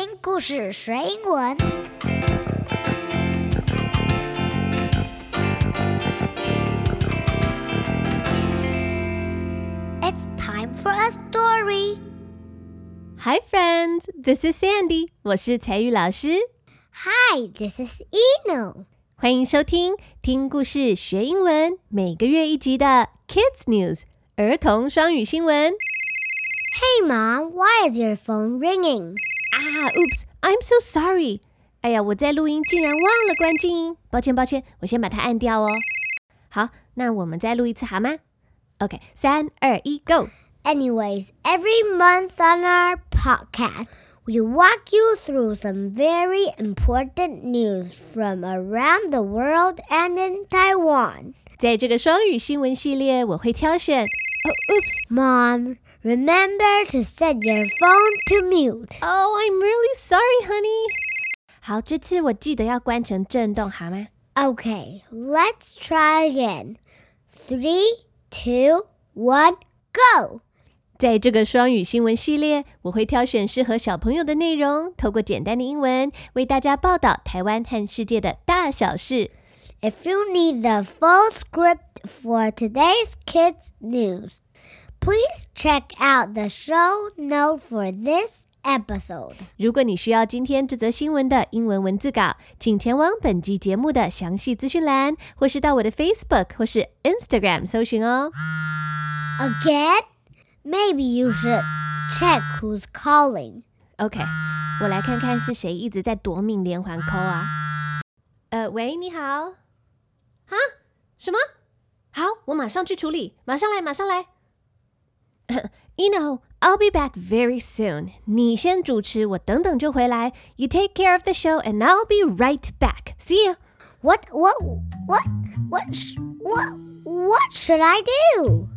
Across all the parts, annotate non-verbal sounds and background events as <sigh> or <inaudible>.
听故事学英文。It's time for a story. Hi, friends. This is Sandy. 我是彩雨老师。 Hi, this is Eno. 欢迎收听听故事学英文，每个月一集的 Kids News 儿童双语新闻。 Hey, Mom, why is your phone ringing? 啊，Oops, I'm so sorry. 哎呀，我在录音竟然忘了关静音，抱歉抱歉，我先把它按掉哦。好，那我们再录一次好吗？OK，三二一，Go。 Anyways, every month on our podcast, we walk you through some very important news from around the world and in Taiwan. 在这个双语新闻系列，我会挑选。哦，Oops， Mom, remember to set your phone to mute. Oh, I'm really sorry, honey. 好，这次我记得要关成震动，好吗？ Okay, let's try again. Three, two, one, go! 在这个双语新闻系列，我会挑选适合小朋友的内容，透过简单的英文为大家报道台湾和世界的大小事。 If you need the full script for today's kids' news, please check out the show note for this episode. 如果你需要今天这则新闻的英文文字稿，请前往本集节目的详细资讯栏，或是到我的 Facebook 或是 Instagram 搜寻哦。 Again? Maybe you should check who's calling. OK，我来看看是谁一直在夺命连环 call 啊？呃，喂，你好。啊？什么？好，我马上去处理，马上来，马上来。 <laughs> Eno, I'll be back very soon. 你先主持，我等等就回来。You take care of the show, and I'll be right back. See you. What what what what sh- what what should I do?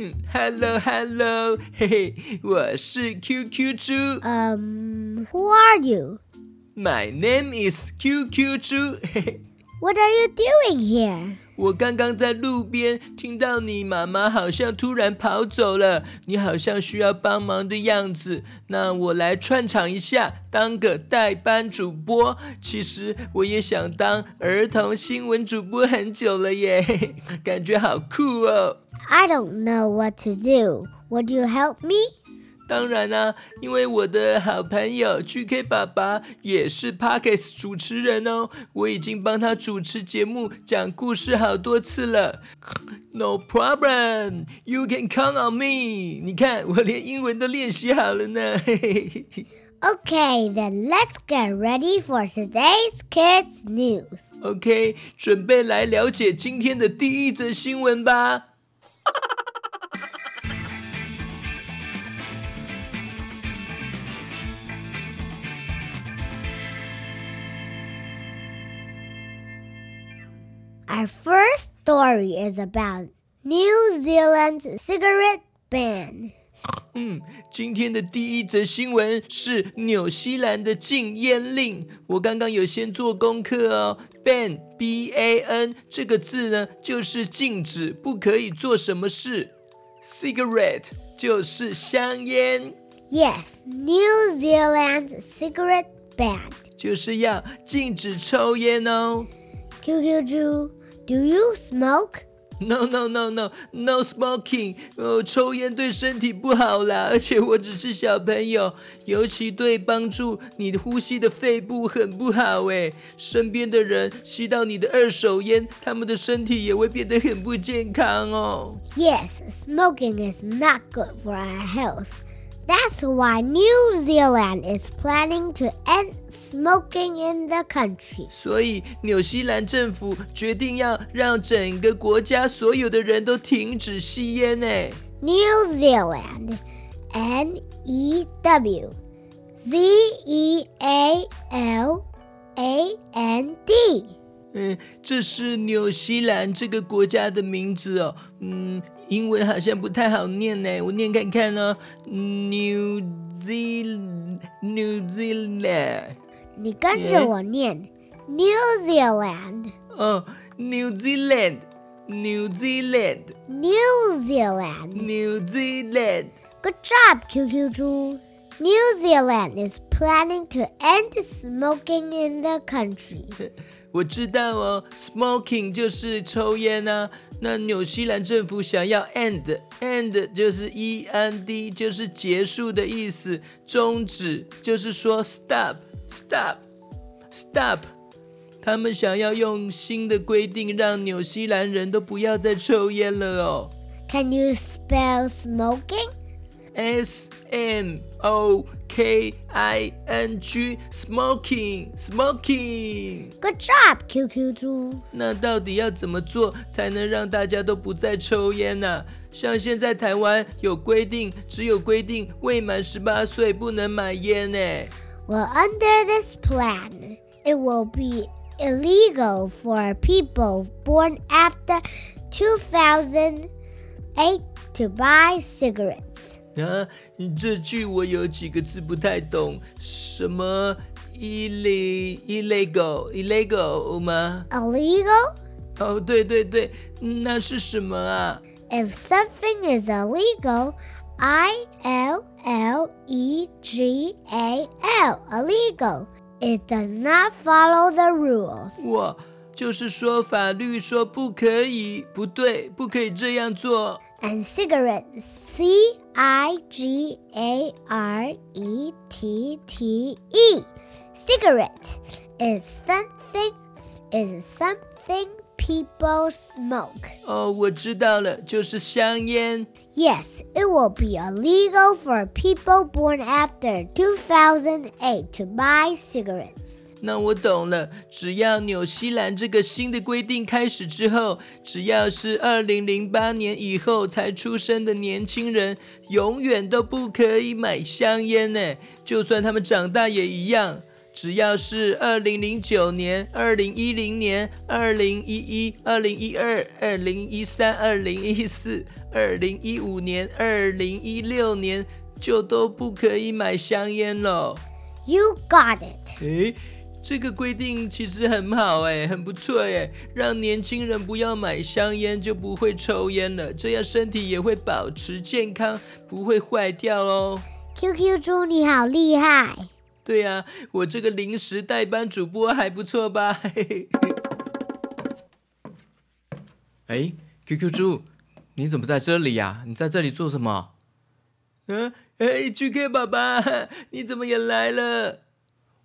<laughs> Hello Hello，<laughs> 嘿嘿，我是 QQ 猪 Um, who are you? ，My name is QQ 猪，嘿嘿。 What are you doing here? 我刚刚在路边听到你妈妈好像突然跑走了，你好像需要帮忙的样子。那我来串场一下，当个代班主播。其实我也想当儿童新闻主播很久了耶，嘿 <laughs> 嘿感觉好酷哦。I don't know what to do. Would you help me? 当然啦、因为我的好朋友 GK 爸爸也是 Pockets 主持人哦，我已经帮他主持节目、讲故事好多次了。No problem, you can count on me。你看，我连英文都练习好了呢。嘿嘿嘿 Okay, then let's get ready for today's kids' news. OK，准备来了解今天的第一则新闻吧。Our first story is about New Zealand's cigarette ban. 嗯，今天的第一则新闻是纽西兰的禁烟令。我刚刚有先做功课哦，ban b a n 这个字呢，就是禁止，不可以做什么事。cigarette 就是香烟， Yes, New Zealand's cigarette ban. 就是要禁止抽烟哦。 QQ Drew, Do you smoke? No no no no no smoking！哦，抽烟对身体不好啦，而且我只是小朋友，尤其对帮助你呼吸的肺部很不好诶。身边的人吸到你的二手烟，他们的身体也会变得很不健康哦。Yes, smoking is not good for our health. That's why New Zealand is planning to end smoking in the country. 所以纽西兰政府决定要让整个国家所有的人都停止吸烟呢。 New Zealand. N E W Z E A L A N D. 嗯，这是纽西兰这个国家的名字哦。嗯， 英文好像不太好念呢，我念看看哦。New Zealand，New Zealand，你跟着我念 New Zealand. 哦，New Zealand，New Zealand. New Zealand. New Zealand. Good job, QQ 猪。New Zealand is planning to end smoking in the country. <laughs> 我知道哦，smoking 就是抽烟啊。那纽西兰政府想要 end，end 就是 e n d，就是结束的意思，终止就是说 stop，stop，stop。他们想要用新的规定，让纽西兰人都不要再抽烟了哦。 Can you spell smoking? S M O K I N G smoking smoking。 Good job, QQ 猪。那到底要怎么做才能让大家都不再抽烟呢、像现在台湾有规定，只有规定未满十八岁不能买烟呢。 Well, under this plan, it will be illegal for people born after 2008 to buy cigarettes. 啊，这句我有几个字不太懂，什么 ille illegal illegal 吗？ Illegal? 哦，对对对，那是什么啊？ If something is illegal, I L L E G A L, illegal. It does not follow the rules. 哇， 就是说法律说不可以，不对，不可以这样做。 And cigarette, C I G A R E T T E. Cigarette is something is something people smoke. 哦，我知道了，就是香烟。 Yes, it will be illegal for people born after 2008 to buy cigarettes. 那我懂了，只要纽西兰这个新的规定开始之后，只要是二零零八年以后才出生的年轻人，永远都不可以买香烟呢。就算他们长大也一样。只要是二零零九年、二零一零年、二零一一、二零一二、二零一三、二零一四、二零一五年、二零一六年，就都不可以买香烟了。You got it. 诶，这个规定其实很好哎，很不错哎，让年轻人不要买香烟，就不会抽烟了，这样身体也会保持健康，不会坏掉哦。QQ 猪你好厉害。对呀、我这个临时代班主播还不错吧？嘿嘿嘿哎，QQ 猪，你怎么在这里呀、你在这里做什么？嗯，哎，GK 爸爸，你怎么也来了？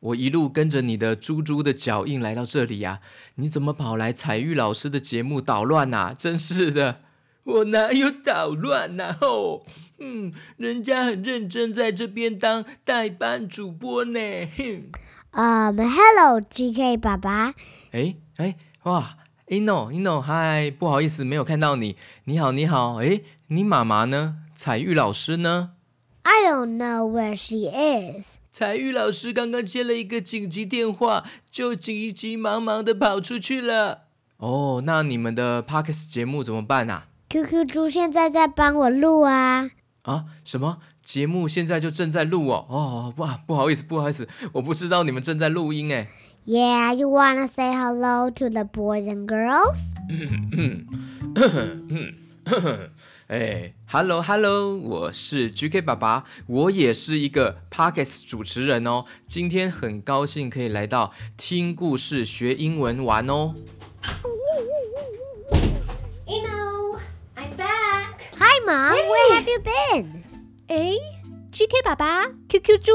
我一路跟着你的猪猪的脚印来到这里呀、你怎么跑来彩玉老师的节目捣乱呐、真是的！我哪有捣乱呐、吼，嗯，人家很认真在这边当代班主播呢。哼。Um, hello, GK 爸爸。哎哎，哇，ino ino，嗨，不好意思，没有看到你。你好，你好，哎，你妈妈呢？彩玉老师呢？I don't know where she is. 彩玉老师刚刚接了一个紧急电话，就急急忙忙的跑出去了。哦，那你们的 Parkes 节目怎么办啊？QQ 猪现在在帮我录啊。啊，什么节目现在就正在录哦？哦，不不好意思，不好意思，我不知道你们正在录音哎。Yeah, you wanna say hello to the boys and girls? <laughs> 哎，Hello Hello，我是 GK 爸爸，我也是一个 Parkes 主持人哦。今天很高兴可以来到听故事学英文玩哦。Eno, I'm back. Hi, Mom. Where have you been? 哎，GK 爸爸，QQ 猪，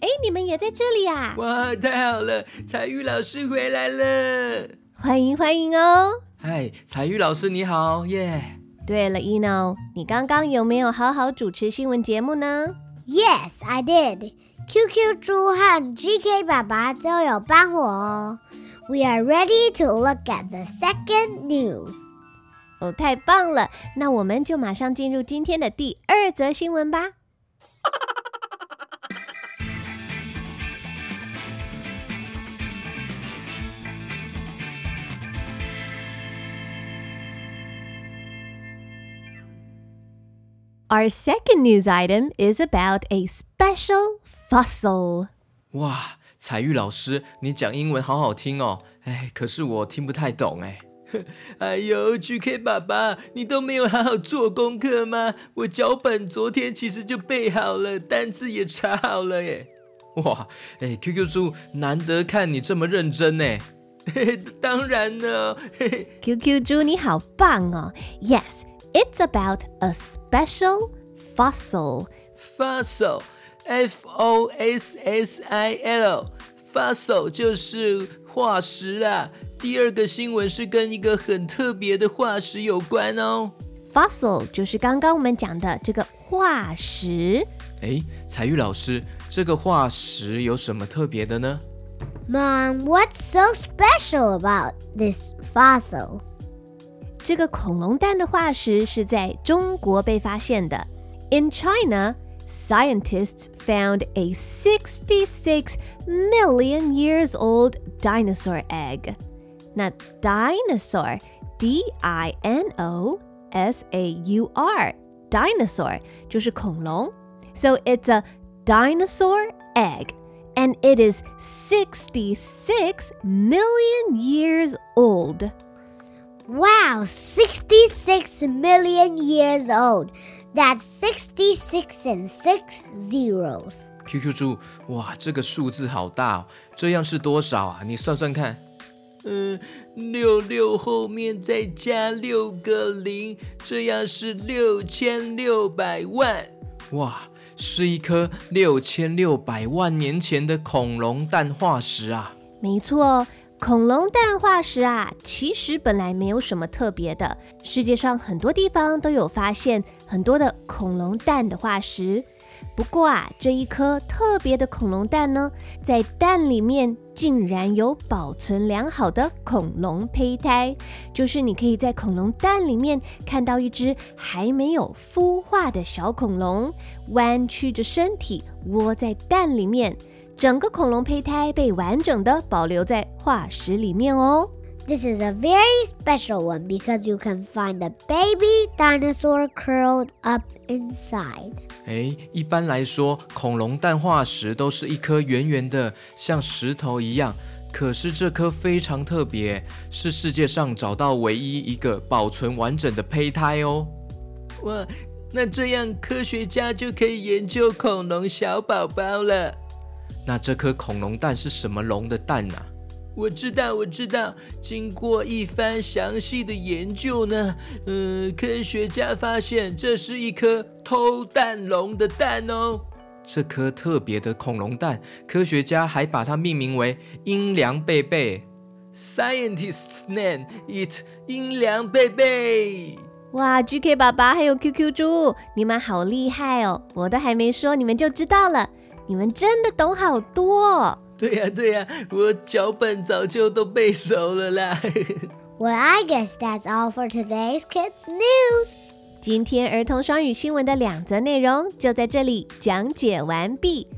哎，你们也在这里啊？哇，太好了，彩玉老师回来了。欢迎欢迎哦。嗨，彩玉老师你好，耶、对了，Eno，你刚刚有没有好好主持新闻节目呢？Yes, I did. QQ 猪和 GK 爸爸都有帮我哦。We are ready to look at the second news. 哦，太棒了！那我们就马上进入今天的第二则新闻吧。Our second news item is about a special fossil. 哇，彩玉老师，你讲英文好好听哦。哎，可是我听不太懂哎。 哎呦，GK 爸爸，你都没有好好做功课吗？我脚本昨天其实就背好了，单字也查好了耶。哇，哎，QQ 猪，难得看你这么认真呢。当然呢。 QQ 猪你好棒哦！Yes, it's about a special fossil. Fossil，F O S S I L，fossil 就是化石啦。第二个新闻是跟一个很特别的化石有关哦。 Fossil 就是刚刚我们讲的这个化石。哎，彩玉老师，这个化石有什么特别的呢？ Mom, what's so special about this fossil? 这个恐龙蛋的化石是在中国被发现的。In China, scientists found a 66 million years old dinosaur egg. 那 dinosaur, D-I-N-O-S-A-U-R, dinosaur 就是恐龙。So it's a dinosaur egg, and it is 66 million years old. Wow, 66 million years old. That's 66 and 6 zeros. QQ 猪，哇，这个数字好大哦，这样是多少啊？你算算看。嗯，六六后面再加六个零，这样是六千六百万。哇，是一颗六千六百万年前的恐龙蛋化石啊！没错， 恐龙蛋化石啊，其实本来没有什么特别的。世界上很多地方都有发现很多的恐龙蛋的化石。不过啊，这一颗特别的恐龙蛋呢，在蛋里面竟然有保存良好的恐龙胚胎，就是你可以在恐龙蛋里面看到一只还没有孵化的小恐龙，弯曲着身体窝在蛋里面。整个恐龙胚胎被完整的保留在化石里面哦。This is a very special one because you can find a baby dinosaur curled up inside. 哎，一般来说，恐龙蛋化石都是一颗圆圆的，像石头一样。可是这颗非常特别，是世界上找到唯一一个保存完整的胚胎哦。哇，那这样科学家就可以研究恐龙小宝宝了。那这颗恐龙蛋是什么龙的蛋啊？我知道，我知道。经过一番详细的研究呢，呃，科学家发现这是一颗偷蛋龙的蛋哦。这颗特别的恐龙蛋，科学家还把它命名为阴凉贝贝。Scientists name it 阴凉贝贝。哇，GK 爸爸还有 QQ 猪，你们好厉害哦！我都还没说，你们就知道了，你们真的懂好多哦。对呀、对呀、我脚本早就都背熟了啦。<laughs> Well, I guess that's all for today's kids news. 今天儿童双语新闻的两则内容就在这里讲解完毕。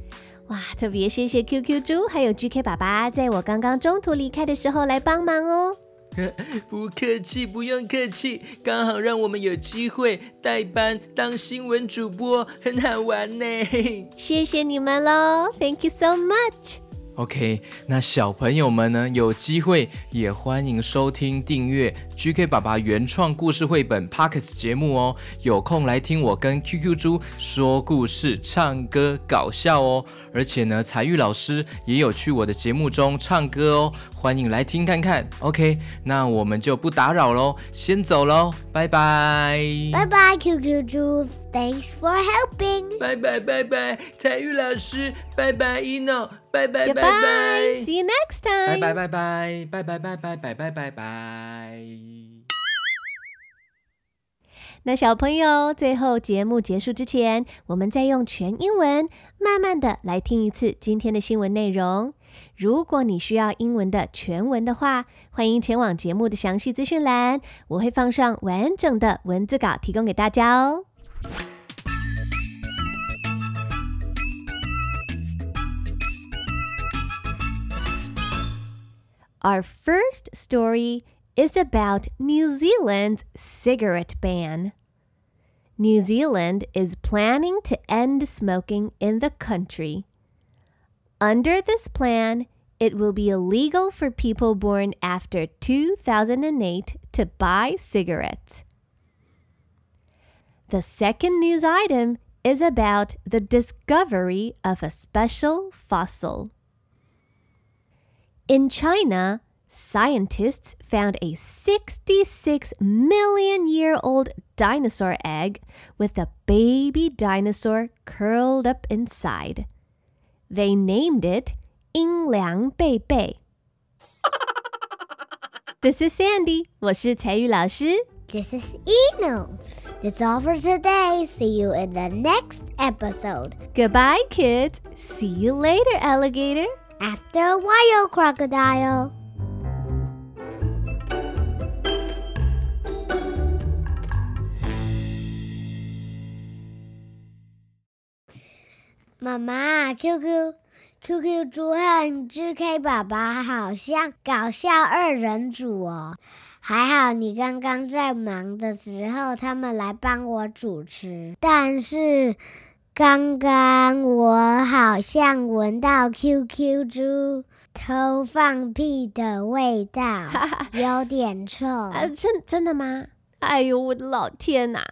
哇，特别谢谢 QQ 猪还有 GK 爸爸，在我刚刚中途离开的时候来帮忙哦。<laughs> 不客气，不用客气，刚好让我们有机会代班当新闻主播，很好玩呢。谢谢你们喽，Thank you so much。OK，那小朋友们呢，有机会也欢迎收听、订阅 GK 爸爸原创故事绘本 Parkes 节目哦。有空来听我跟 QQ 猪说故事、唱歌、搞笑哦。而且呢，彩玉老师也有去我的节目中唱歌哦，欢迎来听看看。OK，那我们就不打扰喽，先走喽，拜拜。拜拜 QQ Juice. Thanks for helping. 拜拜拜拜，彩玉老师，拜拜一诺，拜拜拜 Goodbye. 拜。See you next time. 拜拜拜拜拜拜拜拜拜拜拜。那小朋友，最后节目结束之前，我们再用全英文慢慢的来听一次今天的新闻内容。如果你需要英文的全文的话，欢迎前往节目的详细资讯栏，我会放上完整的文字稿提供给大家哦。Our first story is about New Zealand's cigarette ban. New Zealand is planning to end smoking in the country. Under this plan, it will be illegal for people born after 2008 to buy cigarettes. The second news item is about the discovery of a special fossil. In China, scientists found a 66 million year old dinosaur egg with a baby dinosaur curled up inside. They named it 阴凉贝贝。<laughs> This is Sandy，我是彩玉老师。 This is Eno. That's all for today. See you in the next episode. Goodbye, kids. See you later, alligator. After a while, crocodile. 妈妈，QQ QQ 猪和 GK 爸爸好像搞笑二人组哦。 还好你刚刚在忙的时候，他们来帮我主持。但是刚刚我好像闻到 QQ 猪偷放屁的味道，<laughs> 有点臭。啊，真真的吗？哎呦，我的老天呐！